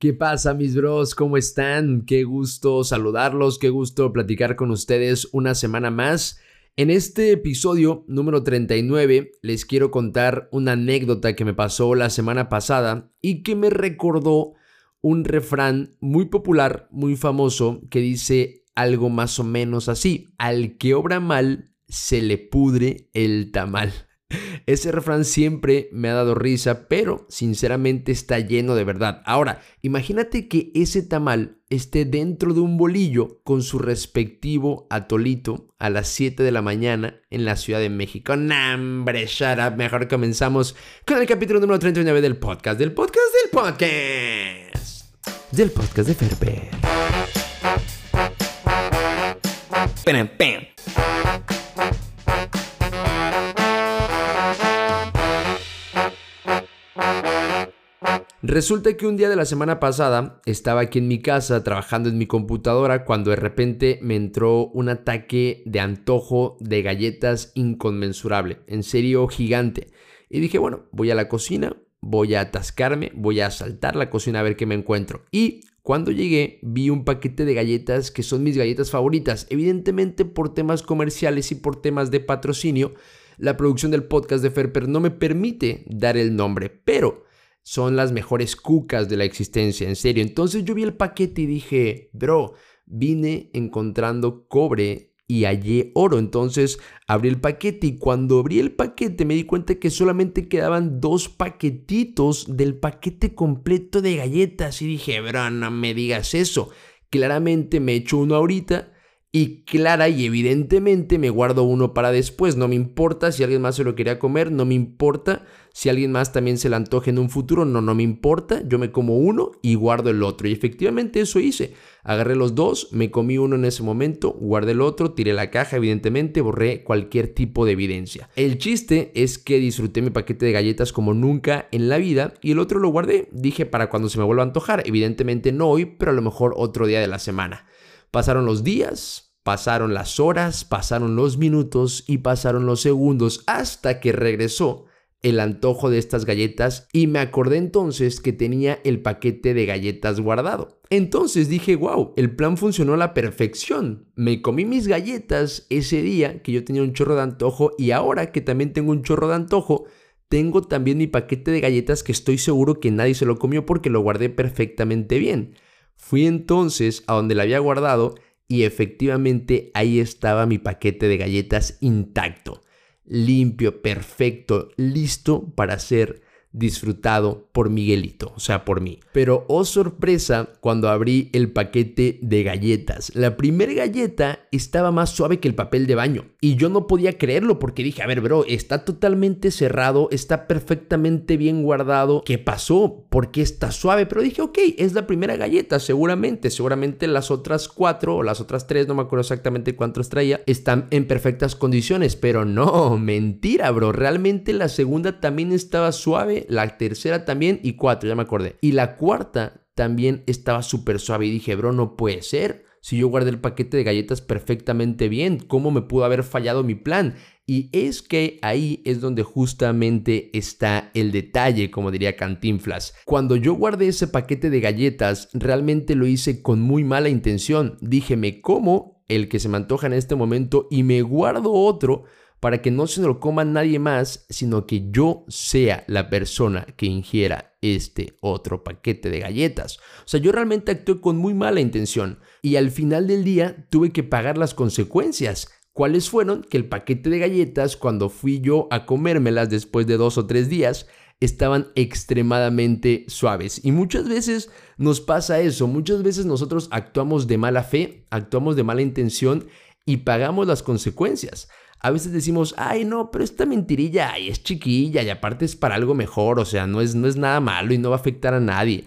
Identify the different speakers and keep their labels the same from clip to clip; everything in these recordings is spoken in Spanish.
Speaker 1: ¿Qué pasa mis bros? ¿Cómo están? Qué gusto saludarlos, qué gusto platicar con ustedes una semana más. En este episodio número 39 les quiero contar una anécdota que me pasó la semana pasada y que me recordó un refrán muy popular, muy famoso, que dice algo más o menos así, al que obra mal se le pudre el tamal. Ese refrán siempre me ha dado risa, pero sinceramente está lleno de verdad. Ahora, imagínate que ese tamal esté dentro de un bolillo con su respectivo atolito a las 7 de la mañana en la Ciudad de México. ¡Nambre, shut up! Mejor comenzamos con el capítulo número 39 del podcast, del podcast, del podcast. Del podcast de Ferber. Resulta que un día de la semana pasada estaba aquí en mi casa trabajando en mi computadora cuando de repente me entró un ataque de antojo de galletas inconmensurable, en serio gigante. Y dije, bueno, voy a la cocina, voy a atascarme, voy a saltar la cocina a ver qué me encuentro. Y cuando llegué vi un paquete de galletas que son mis galletas favoritas. Evidentemente por temas comerciales y por temas de patrocinio, la producción del podcast de Ferper no me permite dar el nombre, pero son las mejores cucas de la existencia, en serio. Entonces yo vi el paquete y dije, bro, vine encontrando cobre y hallé oro. Entonces abrí el paquete y cuando abrí el paquete me di cuenta que solamente quedaban dos paquetitos del paquete completo de galletas. Y dije, bro, no me digas eso. Claramente me echo uno ahorita y clara y evidentemente me guardo uno para después. No me importa si alguien más se lo quería comer, no me importa si alguien más también se le antoje en un futuro, no, no me importa. Yo me como uno y guardo el otro. Y efectivamente eso hice. Agarré los dos, me comí uno en ese momento, guardé el otro, tiré la caja, evidentemente borré cualquier tipo de evidencia. El chiste es que disfruté mi paquete de galletas como nunca en la vida y el otro lo guardé. Dije para cuando se me vuelva a antojar. Evidentemente no hoy, pero a lo mejor otro día de la semana. Pasaron los días, pasaron las horas, pasaron los minutos y pasaron los segundos hasta que regresó el antojo de estas galletas y me acordé entonces que tenía el paquete de galletas guardado. Entonces dije, wow, el plan funcionó a la perfección. Me comí mis galletas ese día que yo tenía un chorro de antojo y ahora que también tengo un chorro de antojo, tengo también mi paquete de galletas que estoy seguro que nadie se lo comió porque lo guardé perfectamente bien. Fui entonces a donde la había guardado y efectivamente ahí estaba mi paquete de galletas intacto, limpio, perfecto, listo para ser disfrutado por Miguelito, o sea, por mí. Pero oh sorpresa cuando abrí el paquete de galletas. La primera galleta estaba más suave que el papel de baño y yo no podía creerlo porque dije, a ver, bro, está totalmente cerrado, está perfectamente bien guardado. ¿Qué pasó? ¿Por qué está suave? Pero dije, ok, es la primera galleta, seguramente, seguramente las otras cuatro o las otras tres, no me acuerdo exactamente cuántos traía, están en perfectas condiciones, pero no, mentira, bro, realmente la segunda también estaba suave la tercera también y cuatro, ya me acordé. Y la cuarta también estaba súper suave y dije, bro, no puede ser. Si yo guardé el paquete de galletas perfectamente bien, ¿cómo me pudo haber fallado mi plan? Y es que ahí es donde justamente está el detalle, como diría Cantinflas. Cuando yo guardé ese paquete de galletas, realmente lo hice con muy mala intención. Dije, me como el que se me antoja en este momento y me guardo otro para que no se lo coma nadie más, sino que yo sea la persona que ingiera este otro paquete de galletas. O sea, yo realmente actué con muy mala intención y al final del día tuve que pagar las consecuencias. ¿Cuáles fueron? Que el paquete de galletas, cuando fui yo a comérmelas después de dos o tres días, estaban extremadamente suaves. Y muchas veces nos pasa eso, muchas veces nosotros actuamos de mala fe, actuamos de mala intención y pagamos las consecuencias. A veces decimos, ay no, pero esta mentirilla ay, es chiquilla y aparte es para algo mejor, o sea, no es, no es nada malo y no va a afectar a nadie.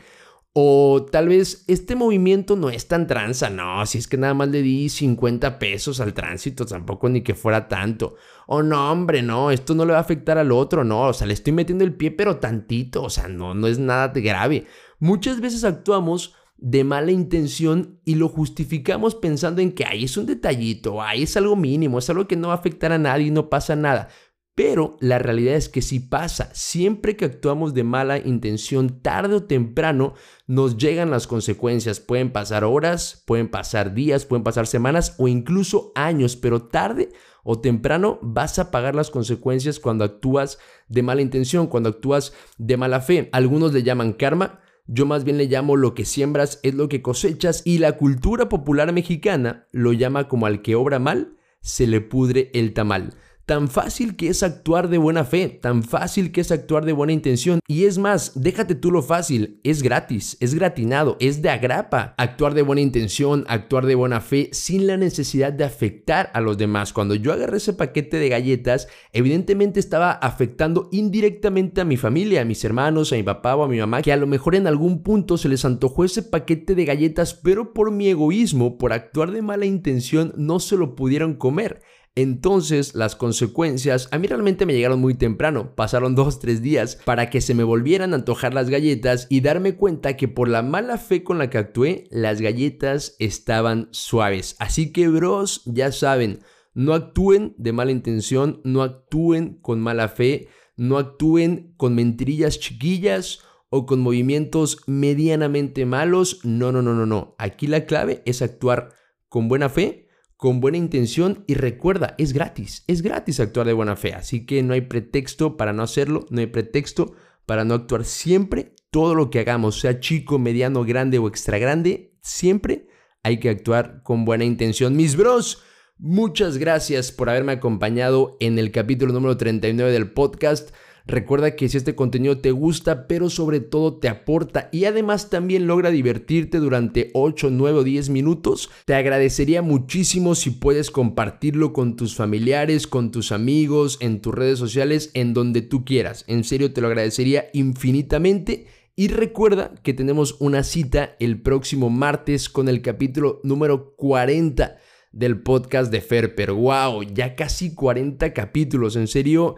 Speaker 1: O tal vez este movimiento no es tan tranza, no, si es que nada más le di 50 pesos al tránsito, tampoco ni que fuera tanto. O no, hombre, no, esto no le va a afectar al otro, no, o sea, le estoy metiendo el pie pero tantito, o sea, no, no es nada grave. Muchas veces actuamos de mala intención y lo justificamos pensando en que ahí es un detallito, ahí es algo mínimo, es algo que no va a afectar a nadie y no pasa nada. Pero la realidad es que si pasa, siempre que actuamos de mala intención, tarde o temprano nos llegan las consecuencias. Pueden pasar horas, pueden pasar días, pueden pasar semanas o incluso años, pero tarde o temprano vas a pagar las consecuencias cuando actúas de mala intención, cuando actúas de mala fe. Algunos le llaman karma, yo más bien le llamo lo que siembras es lo que cosechas y la cultura popular mexicana lo llama como al que obra mal, se le pudre el tamal. Tan fácil que es actuar de buena fe, tan fácil que es actuar de buena intención. Y es más, déjate tú lo fácil, es gratis, es gratinado, es de agrapa. Actuar de buena intención, actuar de buena fe, sin la necesidad de afectar a los demás. Cuando yo agarré ese paquete de galletas, evidentemente estaba afectando indirectamente a mi familia, a mis hermanos, a mi papá o a mi mamá, que a lo mejor en algún punto se les antojó ese paquete de galletas, pero por mi egoísmo, por actuar de mala intención, no se lo pudieron comer. Entonces las consecuencias a mí realmente me llegaron muy temprano, pasaron dos, tres días para que se me volvieran a antojar las galletas y darme cuenta que por la mala fe con la que actué, las galletas estaban suaves. Así que bros, ya saben, no actúen de mala intención, no actúen con mala fe, no actúen con mentirillas chiquillas o con movimientos medianamente malos. No, no, no, no, no. Aquí la clave es actuar con buena fe con buena intención y recuerda, es gratis, es gratis actuar de buena fe, así que no hay pretexto para no hacerlo, no hay pretexto para no actuar siempre, todo lo que hagamos, sea chico, mediano, grande o extra grande, siempre hay que actuar con buena intención. Mis bros, muchas gracias por haberme acompañado en el capítulo número 39 del podcast. Recuerda que si este contenido te gusta, pero sobre todo te aporta y además también logra divertirte durante 8, 9 o 10 minutos, te agradecería muchísimo si puedes compartirlo con tus familiares, con tus amigos, en tus redes sociales, en donde tú quieras. En serio, te lo agradecería infinitamente. Y recuerda que tenemos una cita el próximo martes con el capítulo número 40 del podcast de Ferper. ¡Wow! Ya casi 40 capítulos. En serio,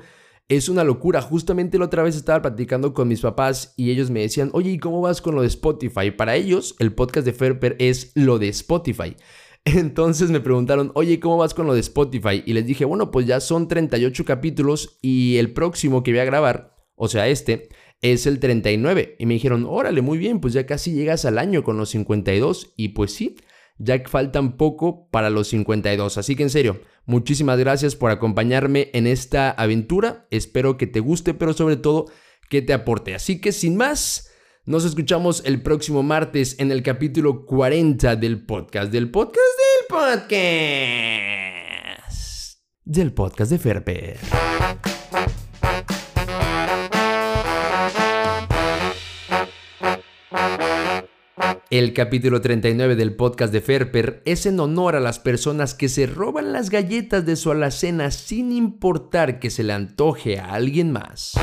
Speaker 1: es una locura. Justamente la otra vez estaba platicando con mis papás y ellos me decían, oye, ¿y cómo vas con lo de Spotify? Para ellos, el podcast de Ferper es lo de Spotify. Entonces me preguntaron, oye, ¿cómo vas con lo de Spotify? Y les dije, bueno, pues ya son 38 capítulos y el próximo que voy a grabar, o sea, este, es el 39. Y me dijeron, órale, muy bien, pues ya casi llegas al año con los 52. Y pues sí, ya que faltan poco para los 52. Así que en serio, muchísimas gracias por acompañarme en esta aventura. Espero que te guste, pero sobre todo que te aporte. Así que sin más, nos escuchamos el próximo martes en el capítulo 40 del podcast, del podcast, del podcast, del podcast de Ferper. El capítulo 39 del podcast de Ferper es en honor a las personas que se roban las galletas de su alacena sin importar que se le antoje a alguien más.